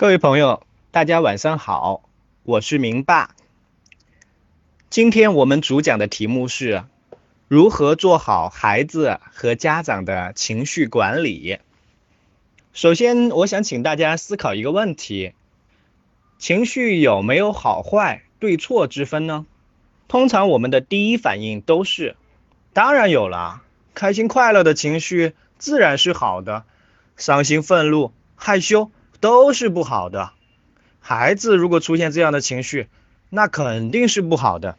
各位朋友，大家晚上好，我是明爸。今天我们主讲的题目是如何做好孩子和家长的情绪管理。首先，我想请大家思考一个问题：情绪有没有好坏、对错之分呢？通常我们的第一反应都是，当然有了，开心快乐的情绪自然是好的，伤心、愤怒、害羞。都是不好的。孩子如果出现这样的情绪，那肯定是不好的。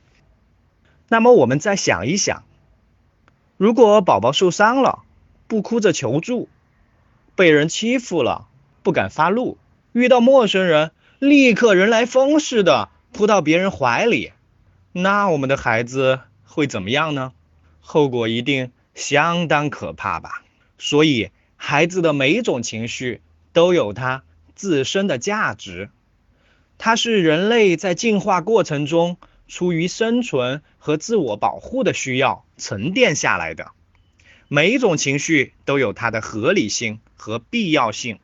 那么我们再想一想，如果宝宝受伤了，不哭着求助，被人欺负了，不敢发怒，遇到陌生人，立刻人来疯似的扑到别人怀里，那我们的孩子会怎么样呢？后果一定相当可怕吧。所以，孩子的每一种情绪都有他。自身的价值，它是人类在进化过程中出于生存和自我保护的需要沉淀下来的。每一种情绪都有它的合理性和必要性，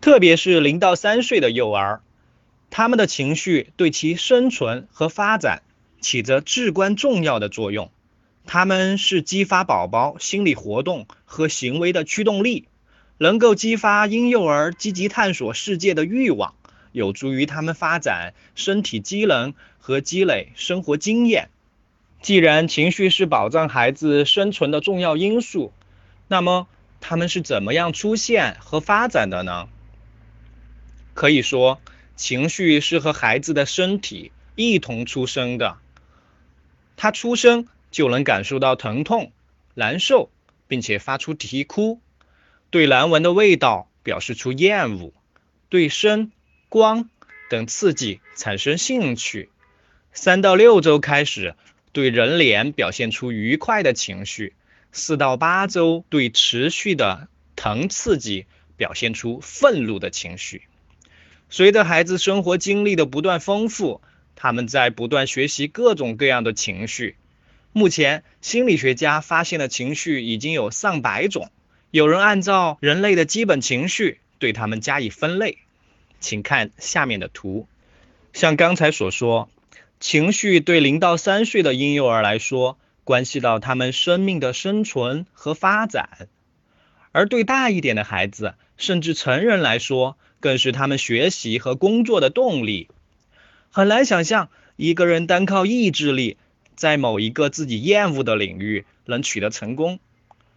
特别是零到三岁的幼儿，他们的情绪对其生存和发展起着至关重要的作用。他们是激发宝宝心理活动和行为的驱动力。能够激发婴幼儿积极探索世界的欲望，有助于他们发展身体机能和积累生活经验。既然情绪是保障孩子生存的重要因素，那么他们是怎么样出现和发展的呢？可以说，情绪是和孩子的身体一同出生的。他出生就能感受到疼痛、难受，并且发出啼哭。对难闻的味道表示出厌恶，对声、光等刺激产生兴趣。三到六周开始对人脸表现出愉快的情绪，四到八周对持续的疼刺激表现出愤怒的情绪。随着孩子生活经历的不断丰富，他们在不断学习各种各样的情绪。目前，心理学家发现的情绪已经有上百种。有人按照人类的基本情绪对他们加以分类，请看下面的图。像刚才所说，情绪对零到三岁的婴幼儿来说，关系到他们生命的生存和发展；而对大一点的孩子，甚至成人来说，更是他们学习和工作的动力。很难想象一个人单靠意志力，在某一个自己厌恶的领域能取得成功，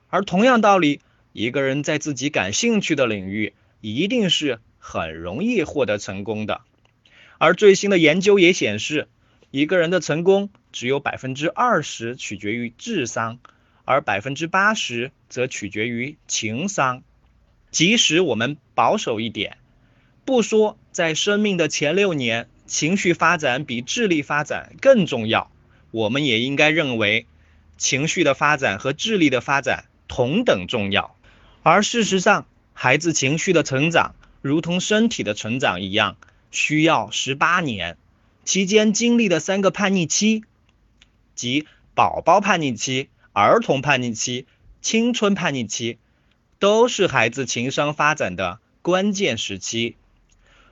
而同样道理。一个人在自己感兴趣的领域，一定是很容易获得成功的。而最新的研究也显示，一个人的成功只有百分之二十取决于智商，而百分之八十则取决于情商。即使我们保守一点，不说在生命的前六年，情绪发展比智力发展更重要，我们也应该认为，情绪的发展和智力的发展同等重要。而事实上，孩子情绪的成长如同身体的成长一样，需要十八年，期间经历的三个叛逆期，即宝宝叛逆期、儿童叛逆期、青春叛逆期，都是孩子情商发展的关键时期。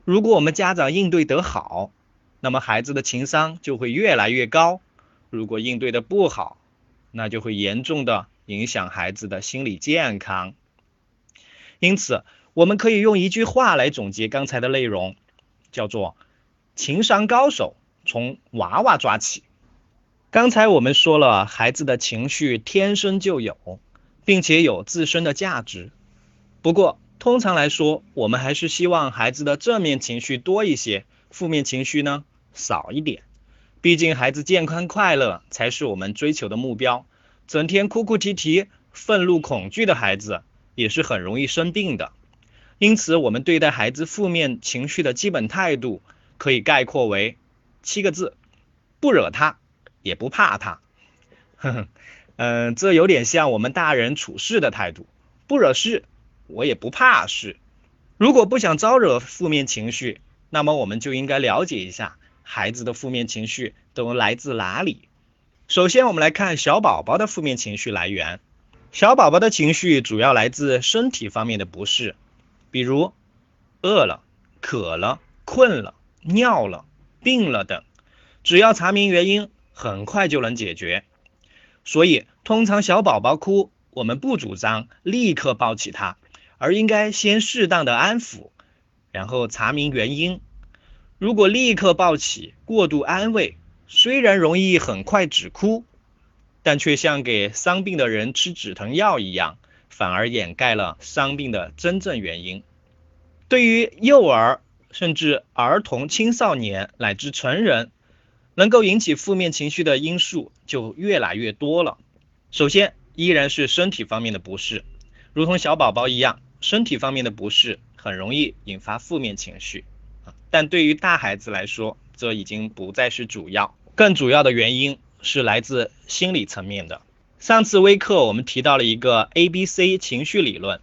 如果我们家长应对得好，那么孩子的情商就会越来越高；如果应对的不好，那就会严重的影响孩子的心理健康。因此，我们可以用一句话来总结刚才的内容，叫做“情商高手从娃娃抓起”。刚才我们说了，孩子的情绪天生就有，并且有自身的价值。不过，通常来说，我们还是希望孩子的正面情绪多一些，负面情绪呢少一点。毕竟，孩子健康快乐才是我们追求的目标。整天哭哭啼啼、愤怒恐惧的孩子。也是很容易生病的，因此我们对待孩子负面情绪的基本态度可以概括为七个字：不惹他，也不怕他。呵呵，嗯，这有点像我们大人处事的态度，不惹事，我也不怕事。如果不想招惹负面情绪，那么我们就应该了解一下孩子的负面情绪都来自哪里。首先，我们来看小宝宝的负面情绪来源。小宝宝的情绪主要来自身体方面的不适，比如饿了、渴了、困了、尿了、病了等，只要查明原因，很快就能解决。所以，通常小宝宝哭，我们不主张立刻抱起他，而应该先适当的安抚，然后查明原因。如果立刻抱起，过度安慰，虽然容易很快止哭，但却像给伤病的人吃止疼药一样，反而掩盖了伤病的真正原因。对于幼儿，甚至儿童、青少年乃至成人，能够引起负面情绪的因素就越来越多了。首先，依然是身体方面的不适，如同小宝宝一样，身体方面的不适很容易引发负面情绪。但对于大孩子来说，这已经不再是主要，更主要的原因是来自心理层面的。上次微课我们提到了一个 A B C 情绪理论，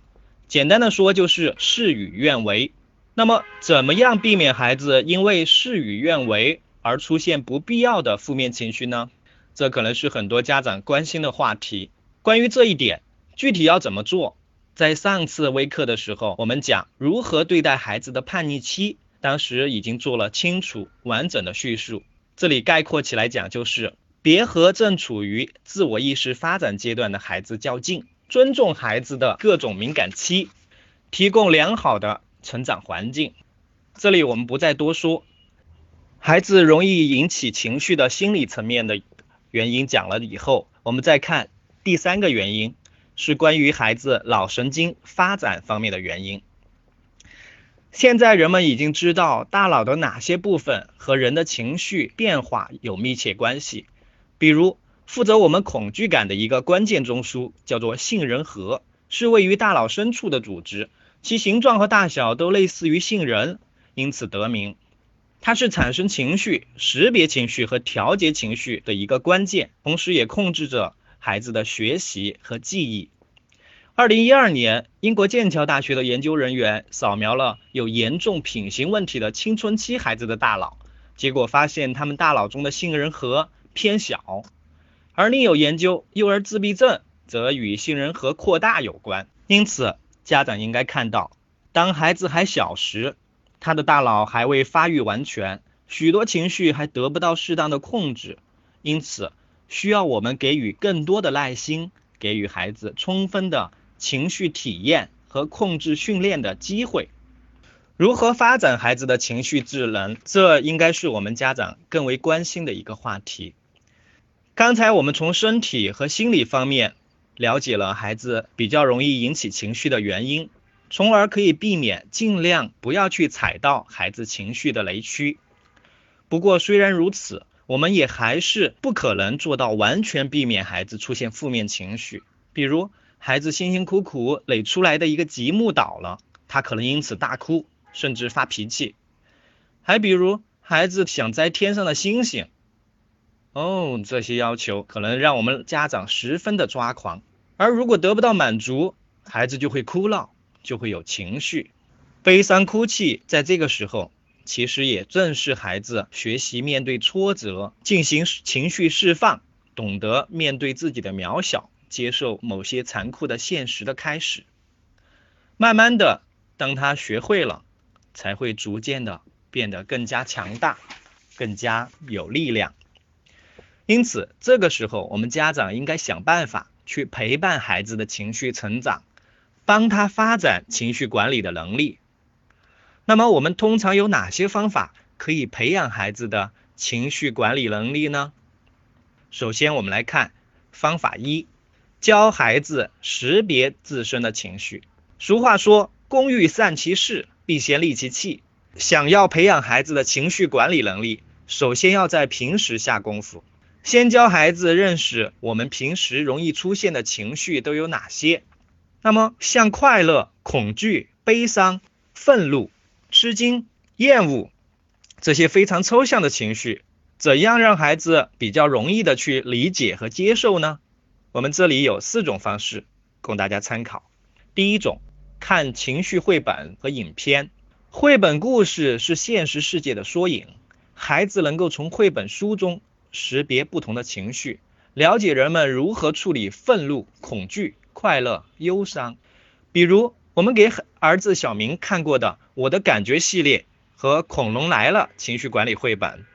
简单的说就是事与愿违。那么，怎么样避免孩子因为事与愿违而出现不必要的负面情绪呢？这可能是很多家长关心的话题。关于这一点，具体要怎么做，在上次微课的时候，我们讲如何对待孩子的叛逆期。当时已经做了清楚完整的叙述，这里概括起来讲就是：别和正处于自我意识发展阶段的孩子较劲，尊重孩子的各种敏感期，提供良好的成长环境。这里我们不再多说，孩子容易引起情绪的心理层面的原因讲了以后，我们再看第三个原因，是关于孩子脑神经发展方面的原因。现在人们已经知道大脑的哪些部分和人的情绪变化有密切关系，比如负责我们恐惧感的一个关键中枢叫做杏仁核，是位于大脑深处的组织，其形状和大小都类似于杏仁，因此得名。它是产生情绪、识别情绪和调节情绪的一个关键，同时也控制着孩子的学习和记忆。二零一二年，英国剑桥大学的研究人员扫描了有严重品行问题的青春期孩子的大脑，结果发现他们大脑中的杏仁核偏小。而另有研究，幼儿自闭症则与杏仁核扩大有关。因此，家长应该看到，当孩子还小时，他的大脑还未发育完全，许多情绪还得不到适当的控制，因此需要我们给予更多的耐心，给予孩子充分的。情绪体验和控制训练的机会，如何发展孩子的情绪智能？这应该是我们家长更为关心的一个话题。刚才我们从身体和心理方面了解了孩子比较容易引起情绪的原因，从而可以避免尽量不要去踩到孩子情绪的雷区。不过，虽然如此，我们也还是不可能做到完全避免孩子出现负面情绪，比如。孩子辛辛苦苦垒出来的一个积木倒了，他可能因此大哭，甚至发脾气。还比如，孩子想摘天上的星星，哦，这些要求可能让我们家长十分的抓狂。而如果得不到满足，孩子就会哭闹，就会有情绪，悲伤哭泣。在这个时候，其实也正是孩子学习面对挫折、进行情绪释放、懂得面对自己的渺小。接受某些残酷的现实的开始，慢慢的，当他学会了，才会逐渐的变得更加强大，更加有力量。因此，这个时候我们家长应该想办法去陪伴孩子的情绪成长，帮他发展情绪管理的能力。那么，我们通常有哪些方法可以培养孩子的情绪管理能力呢？首先，我们来看方法一。教孩子识别自身的情绪。俗话说：“工欲善其事，必先利其器。”想要培养孩子的情绪管理能力，首先要在平时下功夫。先教孩子认识我们平时容易出现的情绪都有哪些。那么，像快乐、恐惧、悲伤、愤怒、吃惊、厌恶这些非常抽象的情绪，怎样让孩子比较容易的去理解和接受呢？我们这里有四种方式供大家参考。第一种，看情绪绘本和影片。绘本故事是现实世界的缩影，孩子能够从绘本书中识别不同的情绪，了解人们如何处理愤怒、恐惧、快乐、忧伤。比如，我们给儿子小明看过的《我的感觉系列和恐龙来了情绪管理绘本，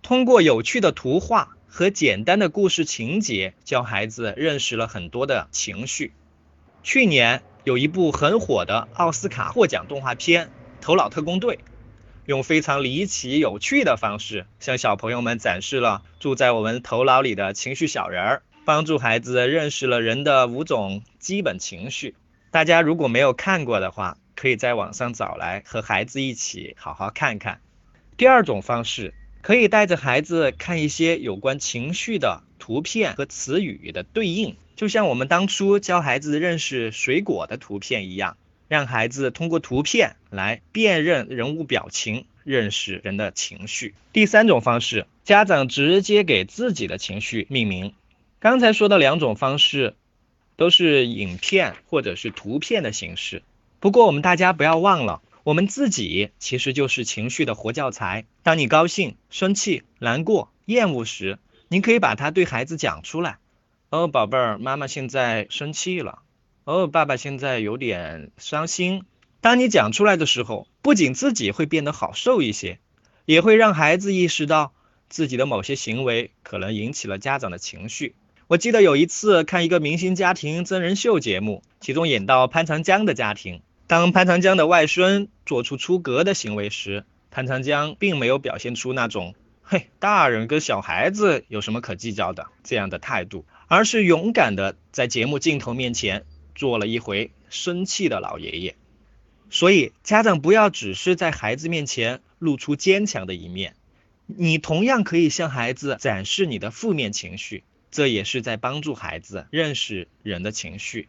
通过有趣的图画和简单的故事情节，教孩子认识了很多的情绪。去年有一部很火的奥斯卡获奖动画片《头脑特工队》。用非常离奇、有趣的方式，向小朋友们展示了住在我们头脑里的情绪小人儿，帮助孩子认识了人的五种基本情绪。大家如果没有看过的话，可以在网上找来和孩子一起好好看看。第二种方式，可以带着孩子看一些有关情绪的图片和词语的对应，就像我们当初教孩子认识水果的图片一样。让孩子通过图片来辨认人物表情，认识人的情绪。第三种方式，家长直接给自己的情绪命名。刚才说的两种方式都是影片或者是图片的形式。不过我们大家不要忘了，我们自己其实就是情绪的活教材。当你高兴、生气、难过、厌恶时，你可以把它对孩子讲出来。哦，宝贝儿，妈妈现在生气了。哦，爸爸现在有点伤心。当你讲出来的时候，不仅自己会变得好受一些，也会让孩子意识到自己的某些行为可能引起了家长的情绪。我记得有一次看一个明星家庭真人秀节目，其中演到潘长江的家庭，当潘长江的外孙做出出格的行为时，潘长江并没有表现出那种“嘿，大人跟小孩子有什么可计较的”这样的态度，而是勇敢的在节目镜头面前。做了一回生气的老爷爷，所以家长不要只是在孩子面前露出坚强的一面，你同样可以向孩子展示你的负面情绪，这也是在帮助孩子认识人的情绪。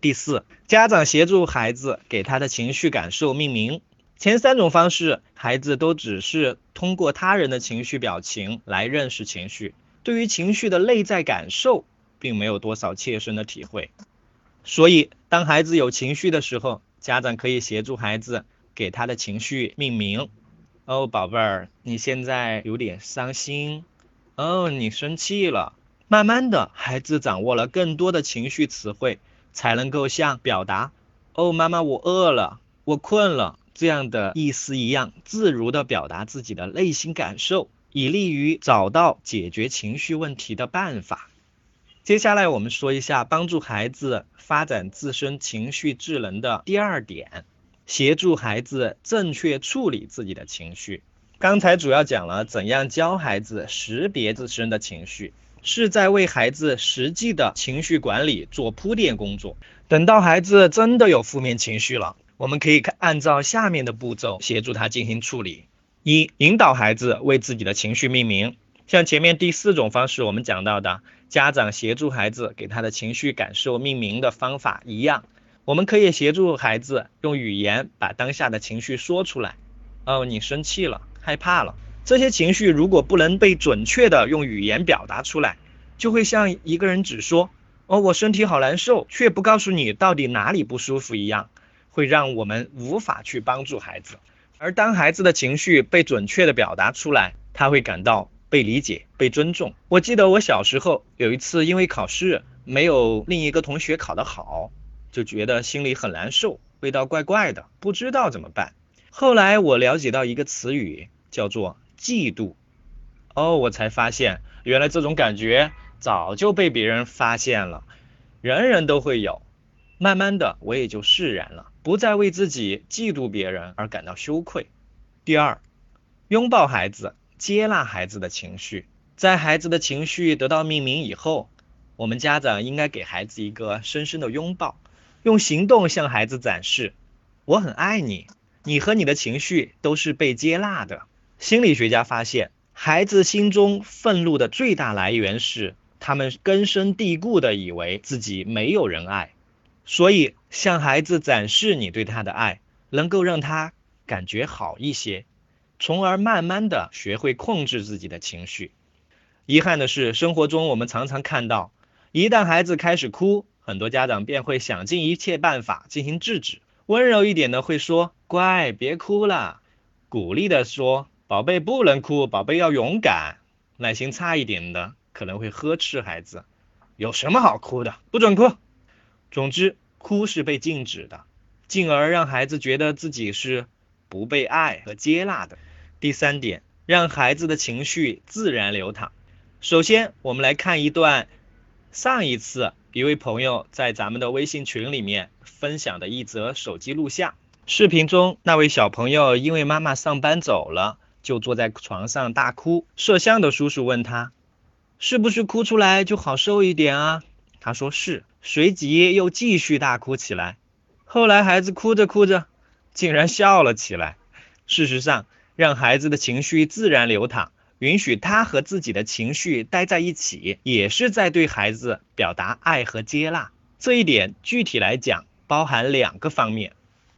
第四，家长协助孩子给他的情绪感受命名。前三种方式，孩子都只是通过他人的情绪表情来认识情绪，对于情绪的内在感受，并没有多少切身的体会。所以，当孩子有情绪的时候，家长可以协助孩子给他的情绪命名。哦，宝贝儿，你现在有点伤心。哦，你生气了。慢慢的，孩子掌握了更多的情绪词汇，才能够像表达“哦，妈妈，我饿了，我困了”这样的意思一样，自如的表达自己的内心感受，以利于找到解决情绪问题的办法。接下来我们说一下帮助孩子发展自身情绪智能的第二点，协助孩子正确处理自己的情绪。刚才主要讲了怎样教孩子识别自身的情绪，是在为孩子实际的情绪管理做铺垫工作。等到孩子真的有负面情绪了，我们可以按照下面的步骤协助他进行处理：一、引导孩子为自己的情绪命名。像前面第四种方式我们讲到的，家长协助孩子给他的情绪感受命名的方法一样，我们可以协助孩子用语言把当下的情绪说出来。哦，你生气了，害怕了，这些情绪如果不能被准确的用语言表达出来，就会像一个人只说哦我身体好难受，却不告诉你到底哪里不舒服一样，会让我们无法去帮助孩子。而当孩子的情绪被准确的表达出来，他会感到。被理解、被尊重。我记得我小时候有一次，因为考试没有另一个同学考得好，就觉得心里很难受，味道怪怪的，不知道怎么办。后来我了解到一个词语叫做嫉妒，哦，我才发现原来这种感觉早就被别人发现了，人人都会有。慢慢的，我也就释然了，不再为自己嫉妒别人而感到羞愧。第二，拥抱孩子。接纳孩子的情绪，在孩子的情绪得到命名以后，我们家长应该给孩子一个深深的拥抱，用行动向孩子展示我很爱你，你和你的情绪都是被接纳的。心理学家发现，孩子心中愤怒的最大来源是他们根深蒂固的以为自己没有人爱，所以向孩子展示你对他的爱，能够让他感觉好一些。从而慢慢的学会控制自己的情绪。遗憾的是，生活中我们常常看到，一旦孩子开始哭，很多家长便会想尽一切办法进行制止。温柔一点的会说：“乖，别哭了。”鼓励的说：“宝贝不能哭，宝贝要勇敢。”耐心差一点的可能会呵斥孩子：“有什么好哭的？不准哭。”总之，哭是被禁止的。进而让孩子觉得自己是不被爱和接纳的。第三点，让孩子的情绪自然流淌。首先，我们来看一段上一次一位朋友在咱们的微信群里面分享的一则手机录像。视频中，那位小朋友因为妈妈上班走了，就坐在床上大哭。摄像的叔叔问他：“是不是哭出来就好受一点啊？”他说是，随即又继续大哭起来。后来，孩子哭着哭着，竟然笑了起来。事实上，让孩子的情绪自然流淌，允许他和自己的情绪待在一起，也是在对孩子表达爱和接纳。这一点具体来讲，包含两个方面。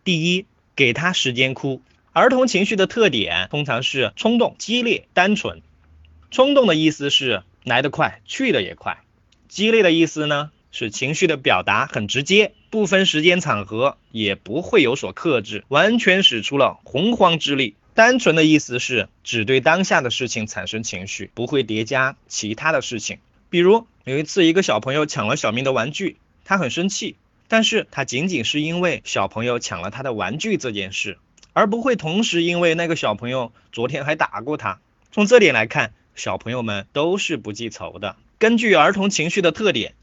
第一，给他时间哭。儿童情绪的特点通常是冲动、激烈、单纯。冲动的意思是来得快，去的也快；激烈的意思呢？是情绪的表达很直接，不分时间场合，也不会有所克制，完全使出了洪荒之力。单纯的意思是只对当下的事情产生情绪，不会叠加其他的事情。比如有一次，一个小朋友抢了小明的玩具，他很生气，但是他仅仅是因为小朋友抢了他的玩具这件事，而不会同时因为那个小朋友昨天还打过他。从这点来看，小朋友们都是不记仇的。根据儿童情绪的特点。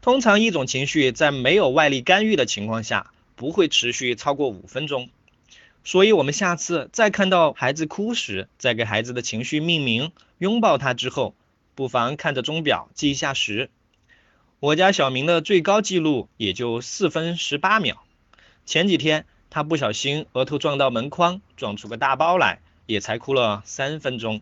通常一种情绪在没有外力干预的情况下，不会持续超过五分钟。所以，我们下次再看到孩子哭时，再给孩子的情绪命名、拥抱他之后，不妨看着钟表记一下时。我家小明的最高记录也就四分十八秒。前几天他不小心额头撞到门框，撞出个大包来，也才哭了三分钟。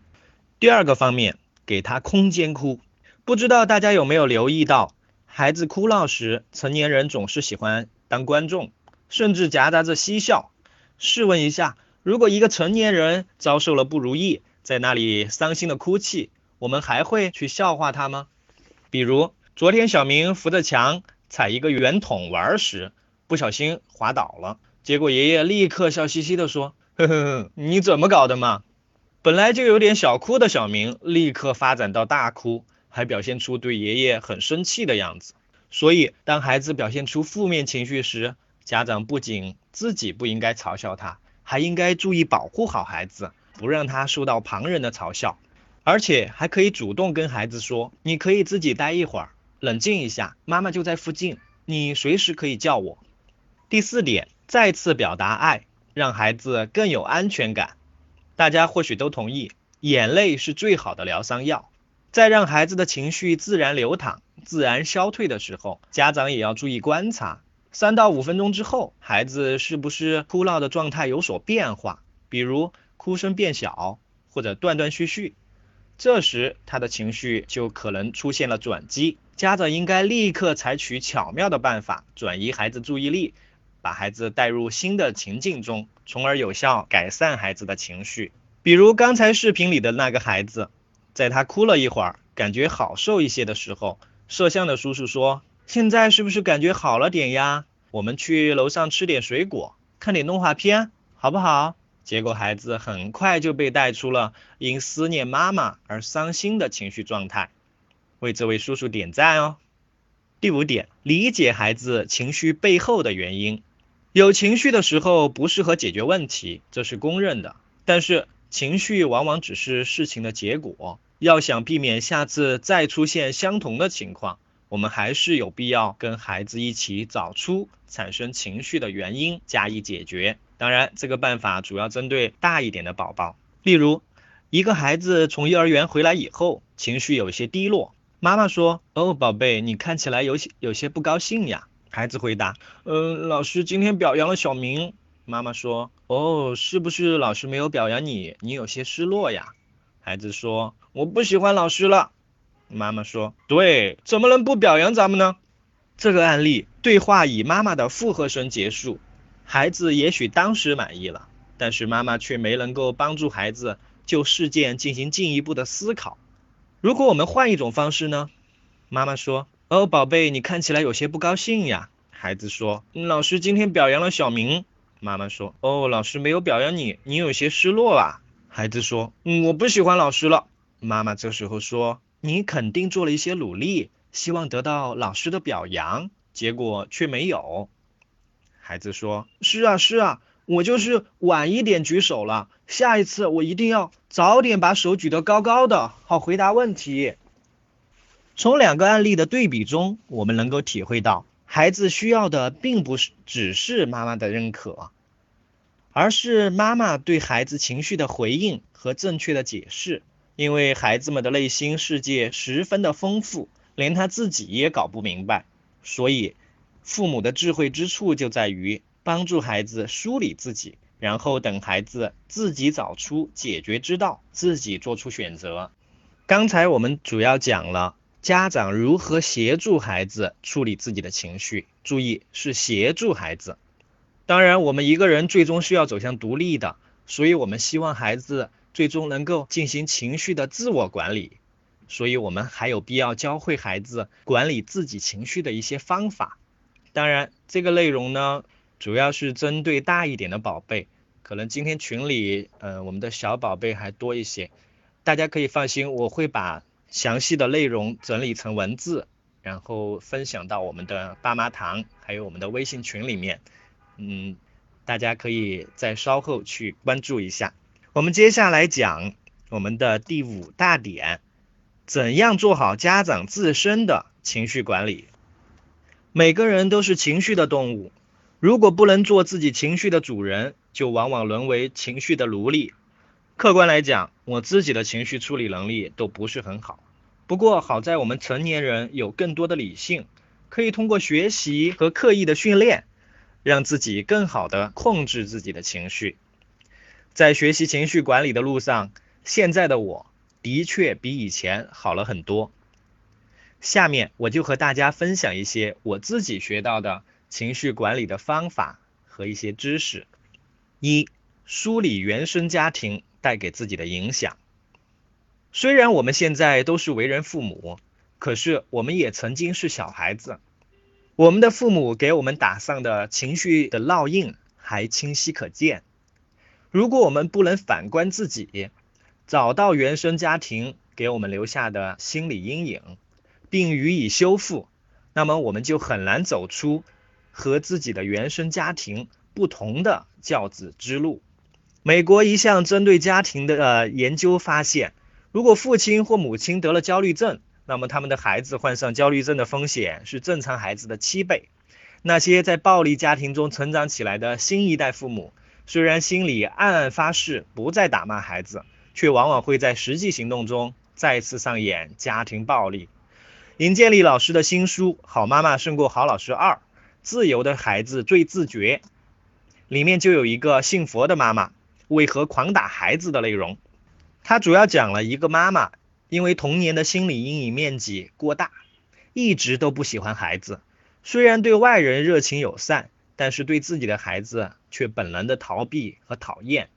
第二个方面，给他空间哭。不知道大家有没有留意到？孩子哭闹时，成年人总是喜欢当观众，甚至夹杂着嬉笑。试问一下，如果一个成年人遭受了不如意，在那里伤心的哭泣，我们还会去笑话他吗？比如昨天小明扶着墙踩一个圆筒玩时，不小心滑倒了，结果爷爷立刻笑嘻嘻地说：“呵呵呵，你怎么搞的嘛？”本来就有点小哭的小明，立刻发展到大哭。还表现出对爷爷很生气的样子，所以当孩子表现出负面情绪时，家长不仅自己不应该嘲笑他，还应该注意保护好孩子，不让他受到旁人的嘲笑，而且还可以主动跟孩子说：“你可以自己待一会儿，冷静一下，妈妈就在附近，你随时可以叫我。”第四点，再次表达爱，让孩子更有安全感。大家或许都同意，眼泪是最好的疗伤药。在让孩子的情绪自然流淌、自然消退的时候，家长也要注意观察。三到五分钟之后，孩子是不是哭闹的状态有所变化，比如哭声变小或者断断续续，这时他的情绪就可能出现了转机。家长应该立刻采取巧妙的办法转移孩子注意力，把孩子带入新的情境中，从而有效改善孩子的情绪。比如刚才视频里的那个孩子。在他哭了一会儿，感觉好受一些的时候，摄像的叔叔说：“现在是不是感觉好了点呀？我们去楼上吃点水果，看点动画片，好不好？”结果孩子很快就被带出了因思念妈妈而伤心的情绪状态。为这位叔叔点赞哦。第五点，理解孩子情绪背后的原因。有情绪的时候不适合解决问题，这是公认的。但是。情绪往往只是事情的结果，要想避免下次再出现相同的情况，我们还是有必要跟孩子一起找出产生情绪的原因，加以解决。当然，这个办法主要针对大一点的宝宝。例如，一个孩子从幼儿园回来以后，情绪有些低落，妈妈说：“哦，宝贝，你看起来有些有些不高兴呀。”孩子回答：“嗯，老师今天表扬了小明。”妈妈说：“哦，是不是老师没有表扬你，你有些失落呀？”孩子说：“我不喜欢老师了。”妈妈说：“对，怎么能不表扬咱们呢？”这个案例对话以妈妈的附和声结束，孩子也许当时满意了，但是妈妈却没能够帮助孩子就事件进行进一步的思考。如果我们换一种方式呢？妈妈说：“哦，宝贝，你看起来有些不高兴呀。”孩子说：“老师今天表扬了小明。”妈妈说：“哦，老师没有表扬你，你有些失落啊。”孩子说：“嗯，我不喜欢老师了。”妈妈这时候说：“你肯定做了一些努力，希望得到老师的表扬，结果却没有。”孩子说：“是啊，是啊，我就是晚一点举手了，下一次我一定要早点把手举得高高的，好回答问题。”从两个案例的对比中，我们能够体会到，孩子需要的并不是只是妈妈的认可，而是妈妈对孩子情绪的回应和正确的解释。因为孩子们的内心世界十分的丰富，连他自己也搞不明白，所以父母的智慧之处就在于帮助孩子梳理自己，然后等孩子自己找出解决之道，自己做出选择。刚才我们主要讲了。家长如何协助孩子处理自己的情绪？注意是协助孩子。当然，我们一个人最终是要走向独立的，所以我们希望孩子最终能够进行情绪的自我管理。所以我们还有必要教会孩子管理自己情绪的一些方法。当然，这个内容呢，主要是针对大一点的宝贝。可能今天群里，呃，我们的小宝贝还多一些，大家可以放心，我会把。详细的内容整理成文字，然后分享到我们的爸妈堂，还有我们的微信群里面。嗯，大家可以再稍后去关注一下。我们接下来讲我们的第五大点：怎样做好家长自身的情绪管理？每个人都是情绪的动物，如果不能做自己情绪的主人，就往往沦为情绪的奴隶。客观来讲，我自己的情绪处理能力都不是很好。不过好在我们成年人有更多的理性，可以通过学习和刻意的训练，让自己更好的控制自己的情绪。在学习情绪管理的路上，现在的我的确比以前好了很多。下面我就和大家分享一些我自己学到的情绪管理的方法和一些知识。一、梳理原生家庭。带给自己的影响。虽然我们现在都是为人父母，可是我们也曾经是小孩子。我们的父母给我们打上的情绪的烙印还清晰可见。如果我们不能反观自己，找到原生家庭给我们留下的心理阴影，并予以修复，那么我们就很难走出和自己的原生家庭不同的教子之路。美国一项针对家庭的研究发现，如果父亲或母亲得了焦虑症，那么他们的孩子患上焦虑症的风险是正常孩子的七倍。那些在暴力家庭中成长起来的新一代父母，虽然心里暗暗发誓不再打骂孩子，却往往会在实际行动中再次上演家庭暴力。尹建莉老师的新书《好妈妈胜过好老师二：自由的孩子最自觉》里面就有一个信佛的妈妈。为何狂打孩子的内容，它主要讲了一个妈妈因为童年的心理阴影面积过大，一直都不喜欢孩子。虽然对外人热情友善，但是对自己的孩子却本能的逃避和讨厌。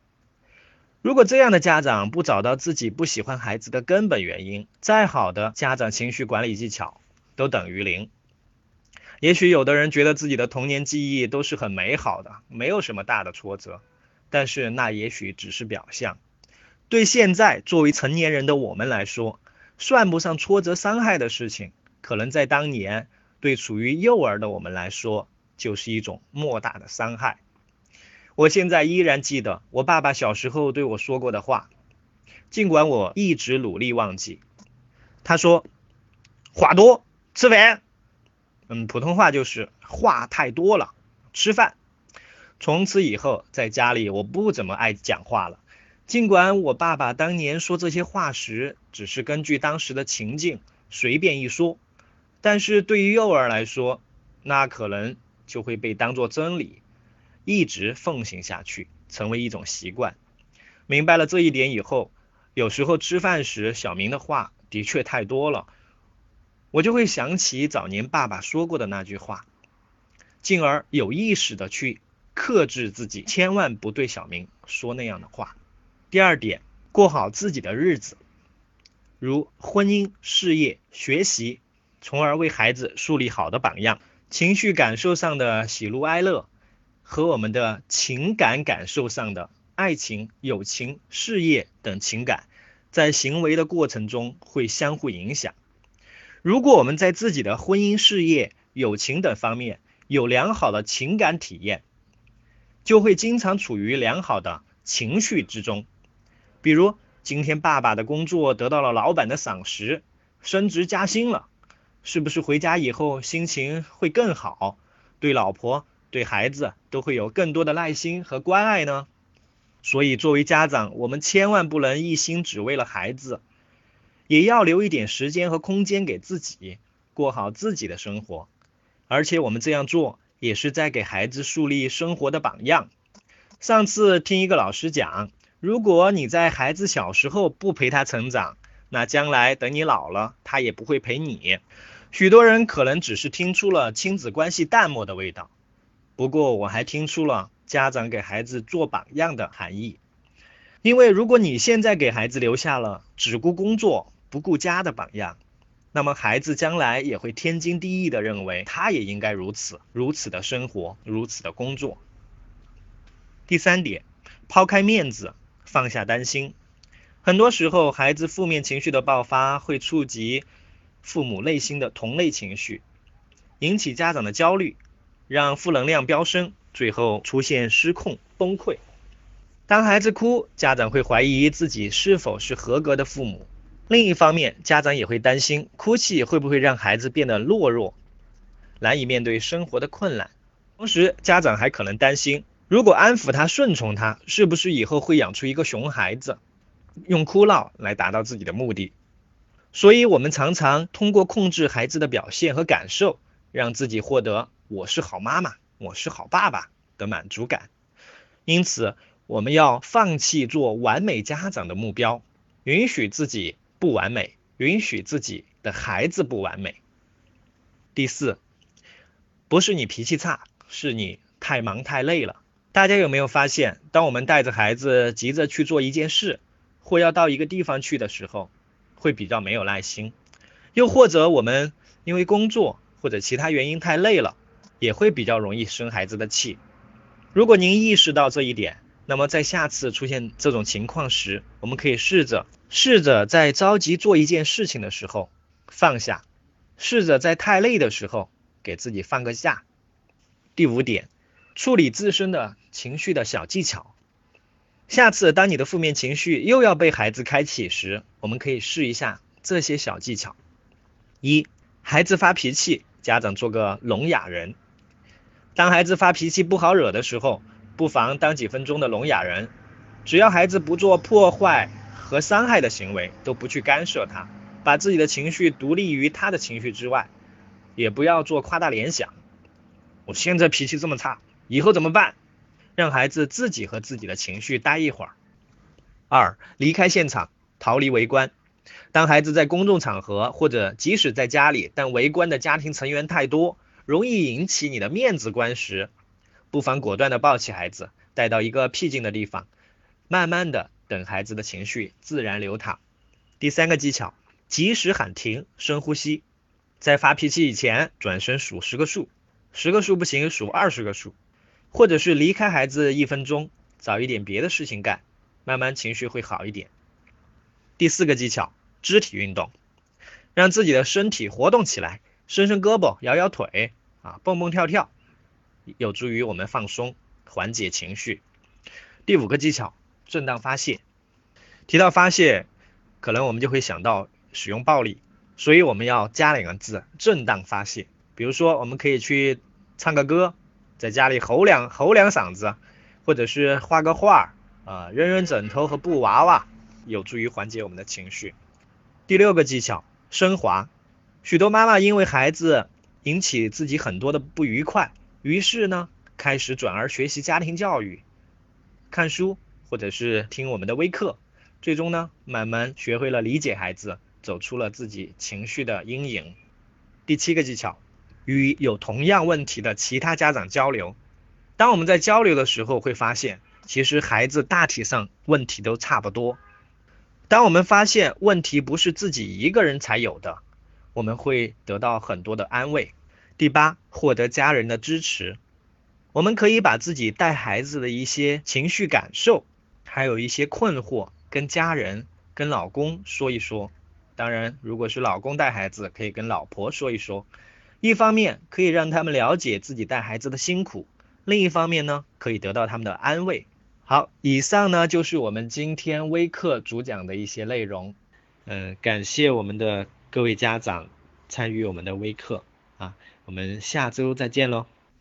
如果这样的家长不找到自己不喜欢孩子的根本原因，再好的家长情绪管理技巧都等于零。也许有的人觉得自己的童年记忆都是很美好的，没有什么大的挫折。但是那也许只是表象，对现在作为成年人的我们来说，算不上挫折伤害的事情，可能在当年对处于幼儿的我们来说，就是一种莫大的伤害。我现在依然记得我爸爸小时候对我说过的话，尽管我一直努力忘记。他说：“话多，吃饭。”嗯，普通话就是话太多了，吃饭。从此以后，在家里我不怎么爱讲话了。尽管我爸爸当年说这些话时，只是根据当时的情境随便一说，但是对于幼儿来说，那可能就会被当作真理，一直奉行下去，成为一种习惯。明白了这一点以后，有时候吃饭时，小明的话的确太多了，我就会想起早年爸爸说过的那句话，进而有意识的去。克制自己，千万不对小明说那样的话。第二点，过好自己的日子，如婚姻、事业、学习，从而为孩子树立好的榜样。情绪感受上的喜怒哀乐，和我们的情感感受上的爱情、友情、事业等情感，在行为的过程中会相互影响。如果我们在自己的婚姻、事业、友情等方面，有良好的情感体验，就会经常处于良好的情绪之中。比如，今天爸爸的工作得到了老板的赏识，升职加薪了，是不是回家以后心情会更好？对老婆、对孩子都会有更多的耐心和关爱呢？所以，作为家长，我们千万不能一心只为了孩子，也要留一点时间和空间给自己，过好自己的生活。而且，我们这样做也是在给孩子树立生活的榜样。上次听一个老师讲，如果你在孩子小时候不陪他成长，那将来等你老了，他也不会陪你。许多人可能只是听出了亲子关系淡漠的味道，不过我还听出了。家长给孩子做榜样的含义，因为如果你现在给孩子留下了只顾工作不顾家的榜样，那么孩子将来也会天经地义的认为他也应该如此，如此的生活，如此的工作。第三点，抛开面子，放下担心。很多时候，孩子负面情绪的爆发会触及父母内心的同类情绪，引起家长的焦虑，让负能量飙升。最后出现失控崩溃。当孩子哭，家长会怀疑自己是否是合格的父母；另一方面，家长也会担心哭泣会不会让孩子变得懦弱，难以面对生活的困难。同时，家长还可能担心，如果安抚他、顺从他，是不是以后会养出一个熊孩子，用哭闹来达到自己的目的？所以，我们常常通过控制孩子的表现和感受，让自己获得“我是好妈妈”。我是好爸爸的满足感，因此我们要放弃做完美家长的目标，允许自己不完美，允许自己的孩子不完美。第四，不是你脾气差，是你太忙太累了。大家有没有发现，当我们带着孩子急着去做一件事，或要到一个地方去的时候，会比较没有耐心；又或者我们因为工作或者其他原因太累了。也会比较容易生孩子的气。如果您意识到这一点，那么在下次出现这种情况时，我们可以试着试着在着急做一件事情的时候放下，试着在太累的时候给自己放个假。第五点，处理自身的情绪的小技巧。下次当你的负面情绪又要被孩子开启时，我们可以试一下这些小技巧。一，孩子发脾气，家长做个聋哑人。当孩子发脾气不好惹的时候，不妨当几分钟的聋哑人，只要孩子不做破坏和伤害的行为，都不去干涉他，把自己的情绪独立于他的情绪之外，也不要做夸大联想。我现在脾气这么差，以后怎么办？让孩子自己和自己的情绪待一会儿。二，离开现场，逃离围观。当孩子在公众场合或者即使在家里，但围观的家庭成员太多。容易引起你的面子观时，不妨果断的抱起孩子，带到一个僻静的地方，慢慢的等孩子的情绪自然流淌。第三个技巧，及时喊停，深呼吸，在发脾气以前转身数十个数，十个数不行数二十个数，或者是离开孩子一分钟，找一点别的事情干，慢慢情绪会好一点。第四个技巧，肢体运动，让自己的身体活动起来。伸伸胳膊，摇摇腿，啊，蹦蹦跳跳，有助于我们放松，缓解情绪。第五个技巧，正当发泄。提到发泄，可能我们就会想到使用暴力，所以我们要加两个字：正当发泄。比如说，我们可以去唱个歌，在家里吼两吼两嗓子，或者是画个画，啊，扔扔枕头和布娃娃，有助于缓解我们的情绪。第六个技巧，升华。许多妈妈因为孩子引起自己很多的不愉快，于是呢，开始转而学习家庭教育，看书或者是听我们的微课，最终呢，慢慢学会了理解孩子，走出了自己情绪的阴影。第七个技巧，与有同样问题的其他家长交流。当我们在交流的时候，会发现其实孩子大体上问题都差不多。当我们发现问题不是自己一个人才有的。我们会得到很多的安慰。第八，获得家人的支持。我们可以把自己带孩子的一些情绪感受，还有一些困惑，跟家人、跟老公说一说。当然，如果是老公带孩子，可以跟老婆说一说。一方面可以让他们了解自己带孩子的辛苦，另一方面呢，可以得到他们的安慰。好，以上呢就是我们今天微课主讲的一些内容。嗯，感谢我们的各位家长参与我们的微课啊，我们下周再见喽。